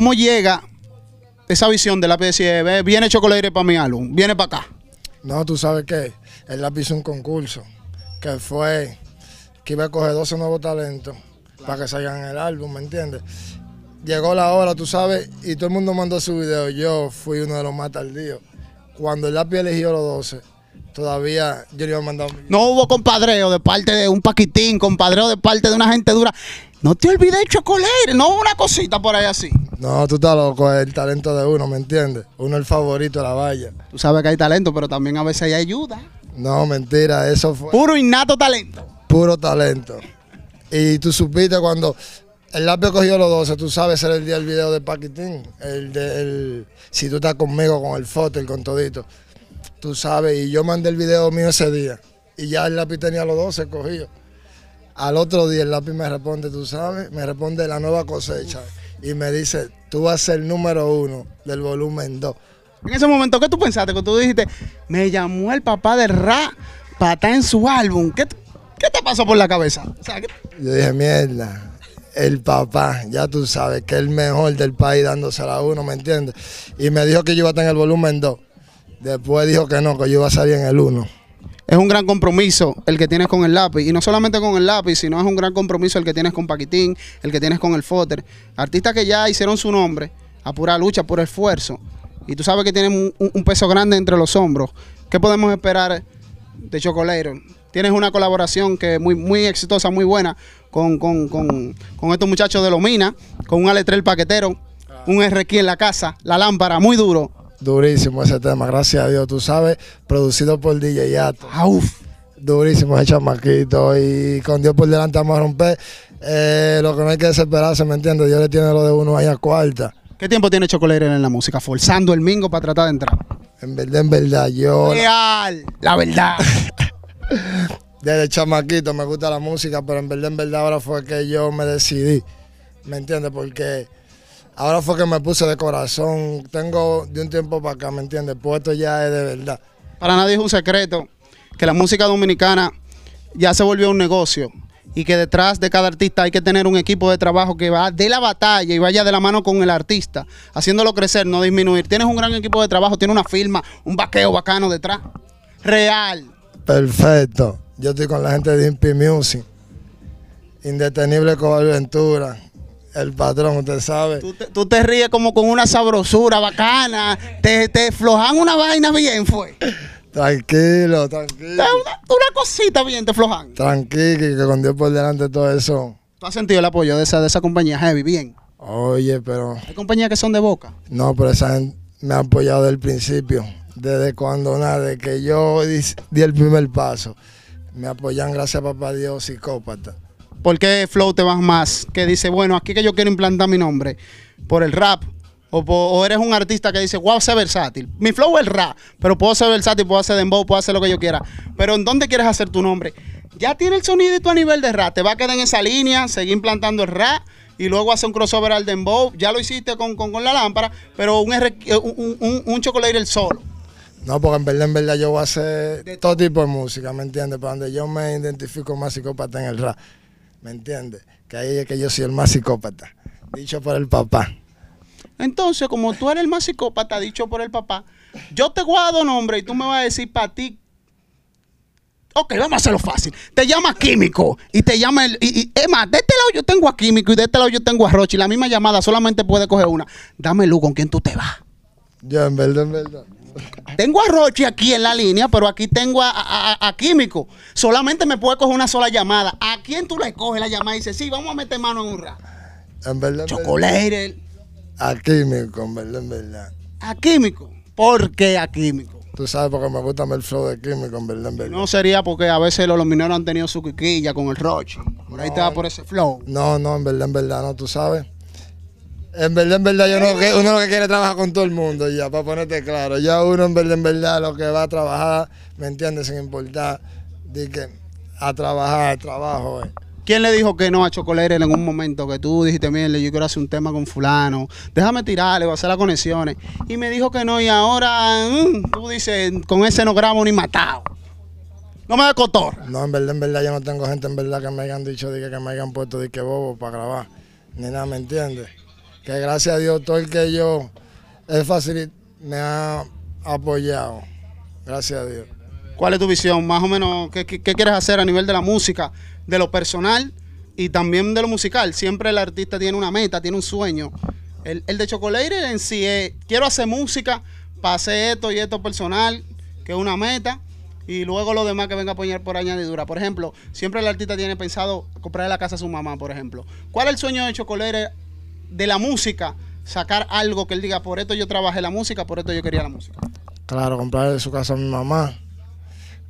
¿cómo llega esa visión de decir, "Ve, viene Chocolate para mi álbum, viene para acá? No, tú sabes qué, el lápiz hizo un concurso que fue que iba a coger 12 nuevos talentos para que salgan el álbum, ¿me entiendes? Llegó la hora, tú sabes, y todo el mundo mandó su video. Yo fui uno de los más tardíos. Cuando el lápiz eligió los 12, todavía yo le iba a mandar un No hubo compadreo de parte de un paquitín, compadreo de parte de una gente dura. No te olvides de Chocolate, no una cosita por ahí así. No, tú estás loco, es el talento de uno, ¿me entiendes? Uno es el favorito de la valla. Tú sabes que hay talento, pero también a veces hay ayuda. No, mentira, eso fue Puro innato talento. puro talento. Y tú supiste cuando el lápiz cogió los 12, tú sabes, era el día del video de Paquitín. El de el, si tú estás conmigo con el fotel, con todito. Tú sabes, y yo mandé el video mío ese día. Y ya el lápiz tenía los 12 cogidos. Al otro día el lápiz me responde, tú sabes, me responde la nueva cosecha. Y me dice, tú vas a ser el número uno del volumen 2. En ese momento, ¿qué tú pensaste? Que tú dijiste, me llamó el papá de Ra para estar en su álbum. ¿Qué, qué te pasó por la cabeza? O sea, ¿qué- Yo dije, mierda, el papá, ya tú sabes, que es el mejor del país dándosela a uno, ¿me entiendes? Y me dijo que yo iba a estar en el volumen 2. Después dijo que no, que yo iba a salir en el 1. Es un gran compromiso el que tienes con el lápiz. Y no solamente con el lápiz, sino es un gran compromiso el que tienes con Paquitín, el que tienes con el Fotter. Artistas que ya hicieron su nombre a pura lucha, puro esfuerzo. Y tú sabes que tienen un, peso grande entre los hombros. ¿Qué podemos esperar de Chocolate? Tienes una colaboración que es muy, muy exitosa, muy buena con, con, con, con estos muchachos de Lomina, con un Aletrel paquetero, un RQ en la casa, la lámpara, muy duro. Durísimo ese tema, gracias a Dios, tú sabes, producido por DJ Yato. Auf. Durísimo ese chamaquito y con Dios por delante vamos a romper. Eh, lo que no hay que desesperarse, ¿me entiendes? Dios le tiene lo de uno ahí a cuarta. ¿Qué tiempo tiene Chocolate en la música? Forzando el mingo para tratar de entrar. En verdad, en verdad, yo Real, la verdad. desde chamaquito me gusta la música, pero en verdad, en verdad ahora fue que yo me decidí, ¿me entiendes? Porque ahora fue que me puse de corazón, tengo de un tiempo para acá, ¿me entiendes? Puesto ya es de verdad. Para nadie es un secreto que la música dominicana ya se volvió un negocio y que detrás de cada artista hay que tener un equipo de trabajo que va de la batalla y vaya de la mano con el artista, haciéndolo crecer, no disminuir. Tienes un gran equipo de trabajo, tienes una firma, un vaqueo bacano detrás. Real. Perfecto. Yo estoy con la gente de Impi Music, Indetenible con Ventura, el patrón, usted sabe. Tú te, tú te ríes como con una sabrosura bacana, te, te flojan una vaina bien, fue. Tranquilo, tranquilo. Una, una cosita bien, te flojan. Tranquilo, que con Dios por delante todo eso. ¿Tú has sentido el apoyo de esa, de esa compañía heavy? Bien. Oye, pero Hay compañías que son de boca. no, pero esa gente me ha apoyado desde el principio, desde cuando nada, desde que yo di, di el primer paso. Me apoyan, gracias a papá Dios, psicópata. ¿Por qué Flow te vas más? Que dice, bueno, aquí que yo quiero implantar mi nombre. ¿Por el rap? O, eres un artista que dice, wow, ser versátil. Mi flow es el rap, pero puedo ser versátil, puedo hacer dembow, puedo hacer lo que yo quiera. Pero ¿en dónde quieres hacer tu nombre? Ya tiene el sonidito a nivel de rap. Te va a quedar en esa línea, seguir implantando el rap y luego hacer un crossover al dembow. Ya lo hiciste con, con- con la lámpara, pero un, R- un, un, un chocolate el solo. No, porque en verdad, en verdad yo voy a hacer todo tipo de música, ¿me entiendes? Para donde yo me identifico más psicópata en el rap, ¿me entiendes? Que ahí es que yo soy el más psicópata, dicho por el papá. Entonces, como tú eres el más psicópata, dicho por el papá, yo te guardo nombre y tú me vas a decir para ti. Ok, vamos a hacerlo fácil. Te llama Químico y te llama el. Y, y- es de este lado yo tengo a Químico y de este lado yo tengo a Rochi. La misma llamada solamente puede coger una. Dame luz con quién tú te vas. Yo, en verdad, en verdad. Tengo a Rochi aquí en la línea, pero aquí tengo a, a- a- Químico. Solamente me puede coger una sola llamada. ¿A quién tú le coges la llamada y dices, sí, vamos a meter mano en un rap? En verdad. Chocolate. A químico, en verdad, en verdad. A Químico. ¿Por qué a Químico? Tú sabes porque me gusta el flow de químico, en verdad, en verdad. No sería porque a veces los, los mineros han tenido su quiquilla con el Rochi. Por ahí te va por ese flow. No, no, en verdad, en verdad, no, tú sabes. En verdad, en verdad, yo no, uno lo que quiere es trabajar con todo el mundo ya, para ponerte claro. Ya uno, en verdad, en verdad, lo que va a trabajar, ¿me entiendes? Sin importar, de que a trabajar, trabajo, eh. ¿Quién le dijo que no a Chocolate en un momento que tú dijiste, mire, yo quiero hacer un tema con fulano, déjame tirarle, voy a hacer las conexiones? Y me dijo que no, y ahora mm, tú dices, con ese no grabo ni matado. No me da cotorra. No, en verdad, en verdad, yo no tengo gente en verdad que me hayan dicho, de que, que me hayan puesto de que bobo para grabar, ni nada, ¿me entiendes? Que gracias a Dios todo el que yo he facilitado me ha apoyado. Gracias a Dios. ¿Cuál es tu visión? Más o menos, ¿qué, quieres hacer a nivel de la música, de lo personal y también de lo musical? Siempre el artista tiene una meta, tiene un sueño. El, el de Chocoleire en sí es, quiero hacer música hacer esto y esto personal, que es una meta, y luego lo demás que venga a poner por añadidura. Por ejemplo, siempre el artista tiene pensado comprar la casa a su mamá, por ejemplo. ¿Cuál es el sueño de Chocoleire de la música? Sacar algo que él diga, por esto yo trabajé la música, por esto yo quería la música. Claro, comprarle su casa a mi mamá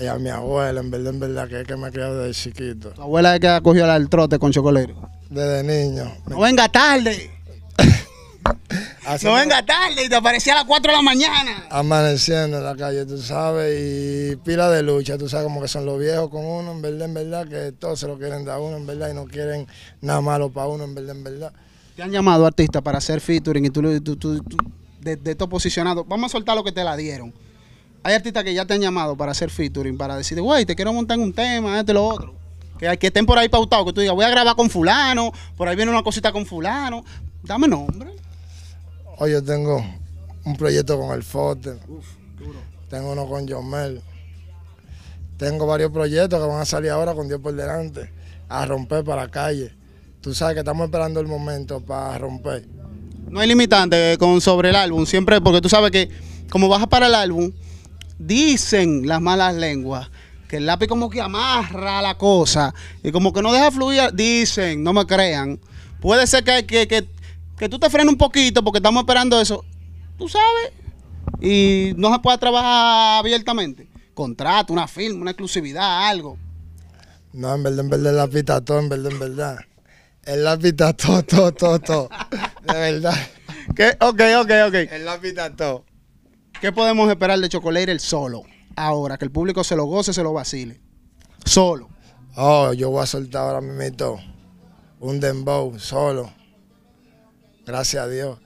y a mi abuela, en verdad, en verdad, que es que me ha criado desde chiquito, Tu abuela es que ha cogido el trote con Chocoleire. desde niño. No venga tarde. No venga tarde y te aparecía a las 4 de la mañana. amaneciendo en la calle, tú sabes, y pila de lucha, tú sabes como que son los viejos con uno, en verdad, en verdad, que todos se lo quieren dar a uno, en verdad, y no quieren nada malo para uno, en verdad, en verdad. Te han llamado artistas para hacer featuring y tú, lo- tú, tú- tú- de, de estos posicionados. Vamos a soltar lo que te la dieron. Hay artistas que ya te han llamado para hacer featuring, para decir, güey, te quiero montar un tema, este, lo otro. Que, que estén por ahí pautados, que tú digas, voy a grabar con fulano, por ahí viene una cosita con fulano. Dame nombre. Hoy yo tengo un proyecto con el Fote, tengo uno con Jomel, tengo varios proyectos que van a salir ahora con Dios por delante, a romper para la calle. Tú sabes que estamos esperando el momento para romper. No hay limitante con sobre el álbum, siempre, porque tú sabes que como bajas para el álbum, dicen las malas lenguas que el lápiz como que amarra la cosa y como que no deja fluir, dicen, no me crean. Puede ser que, que, que, que tú te frenes un poquito porque estamos esperando eso, tú sabes, y no se puede trabajar abiertamente. Contrato, una firma, una exclusividad, algo. No, en verdad, en verdad, el lápiz está todo, en verdad, en verdad. El lápiz está todo, todo, todo, todo. De verdad. ¿Qué? Ok, ok, ok. El lápiz está todo. ¿Qué podemos esperar de Chocoleire el solo? Ahora, que el público se lo goce, se lo vacile. Solo. Oh, yo voy a soltar ahora mismo un dembow solo. Gracias a Dios.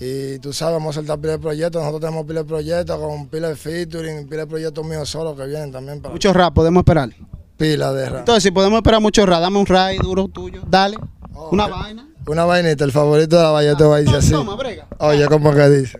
Y tú sabes, vamos a soltar pila de proyectos. Nosotros tenemos pila de proyectos con pila de featuring, pila de proyectos míos solos que vienen también para Mucho rap podemos esperar. Pila de rap. Entonces, si podemos esperar mucho rap, dame un rap duro tuyo. Dale. Oh, Una eh. vaina. Una vainita, el favorito de la valla te va a decir así. Toma, brega. Oye, ¿cómo que dice?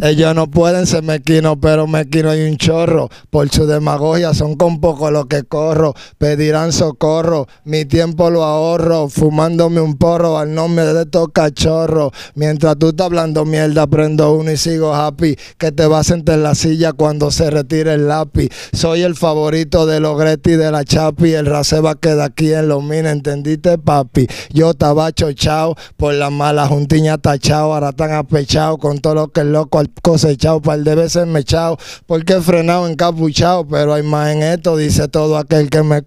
Ellos no pueden ser mequinos, pero mequino hay un chorro. Por su demagogia son con poco lo que corro. Pedirán socorro, mi tiempo lo ahorro. Fumándome un porro al nombre de estos cachorros. Mientras tú estás hablando mierda, prendo uno y sigo happy. Que te vas a sentar en la silla cuando se retire el lápiz. Soy el favorito de los Gretti de la Chapi. El raseba queda aquí en los minas, ¿entendiste, papi? Yo estaba chochao por la mala juntiña tachao. Ahora están apechados con todo lo que el loco al cosechado. Par de veces me echado porque he frenado encapuchado. Pero hay más en esto, dice todo aquel que me ha.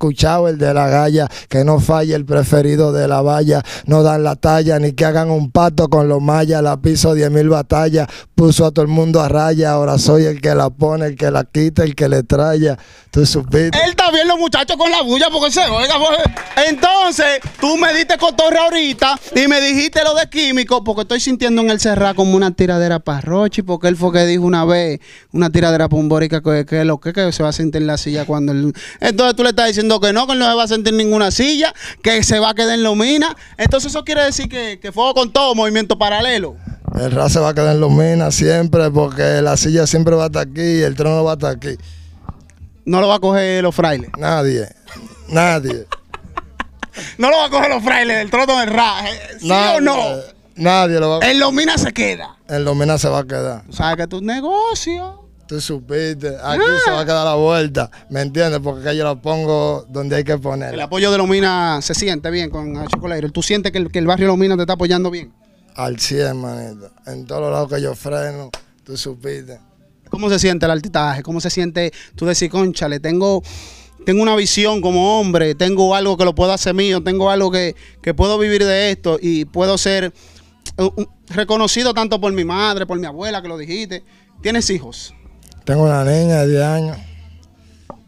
El de la galla, que no falle el preferido de la valla. No dan la talla ni que hagan un pato con los mayas. La piso diez mil batallas. Puso a todo el mundo a raya. Ahora soy el que la pone, el que la quita, el que le traya. Tú supiste. Él está bien los muchachos con la bulla porque se oiga. pues. Entonces, tú me diste cotorra ahorita y me dijiste lo de químico porque estoy sintiendo en el cerrado como una tiradera para Rochi porque él fue que dijo una vez una tiradera borica que, lo que, se va a sentir en la silla cuando él... Entonces tú le estás diciendo que no, que él no se va a sentir en ninguna silla, que se va a quedar en Lomina. Entonces eso quiere decir que, que fuego con todo, movimiento paralelo. El RA se va a quedar en los minas siempre porque la silla siempre va a estar aquí y el trono va a estar aquí. No lo va a coger los frailes. Nadie. Nadie. No lo va a coger los frailes del trono del Ra. ¿eh? ¿Sí nadie, o no? Nadie lo va a En Lomina se queda. En los minas se va a quedar. Tú sabes que tu negocio. Tú supiste. Aquí Ah. se va a quedar la vuelta. ¿Me entiendes? Porque acá yo la pongo donde hay que El ponerla. apoyo de Lomina se siente bien con Chocolate. Tú sientes que el, que el barrio Lomina te está apoyando bien. Al 100, manito. En todos los lados que yo freno, tú supiste. ¿Cómo se siente el altitaje? ¿Cómo se siente tú decir, concha, le tengo, tengo una visión como hombre, tengo algo que lo puedo hacer mío, tengo algo que, que puedo vivir de esto y puedo ser uh, uh, reconocido tanto por mi madre, por mi abuela, que lo dijiste. ¿Tienes hijos? Tengo una niña de 10 años.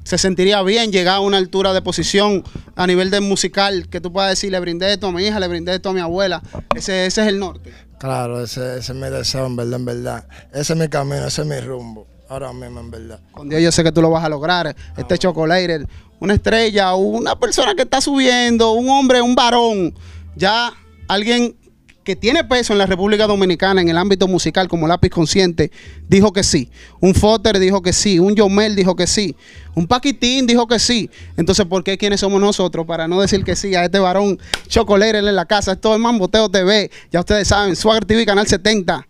Se sentiría bien llegar a una altura de posición a nivel de musical que tú puedas decir, le brindé esto a mi hija, le brindé esto a mi abuela. Ese, ese es el norte. Claro, ese, ese es mi deseo, en verdad, en verdad. Ese es mi camino, ese es mi rumbo. Ahora mismo, en verdad. Con Dios yo sé que tú lo vas a lograr. Este Chocolate, una estrella, una persona que está subiendo, un hombre, un varón, ya alguien que tiene peso en la República Dominicana en el ámbito musical como Lápiz Consciente, dijo que sí. Un Foter dijo que sí. Un Yomel dijo que sí. Un Paquitín dijo que sí. Entonces, ¿por qué quiénes somos nosotros para no decir que sí a este varón chocolate en la casa? Esto es Mamboteo TV. Ya ustedes saben, Swagger TV, Canal 70.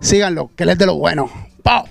Síganlo, que él es de lo bueno. ¡Pau!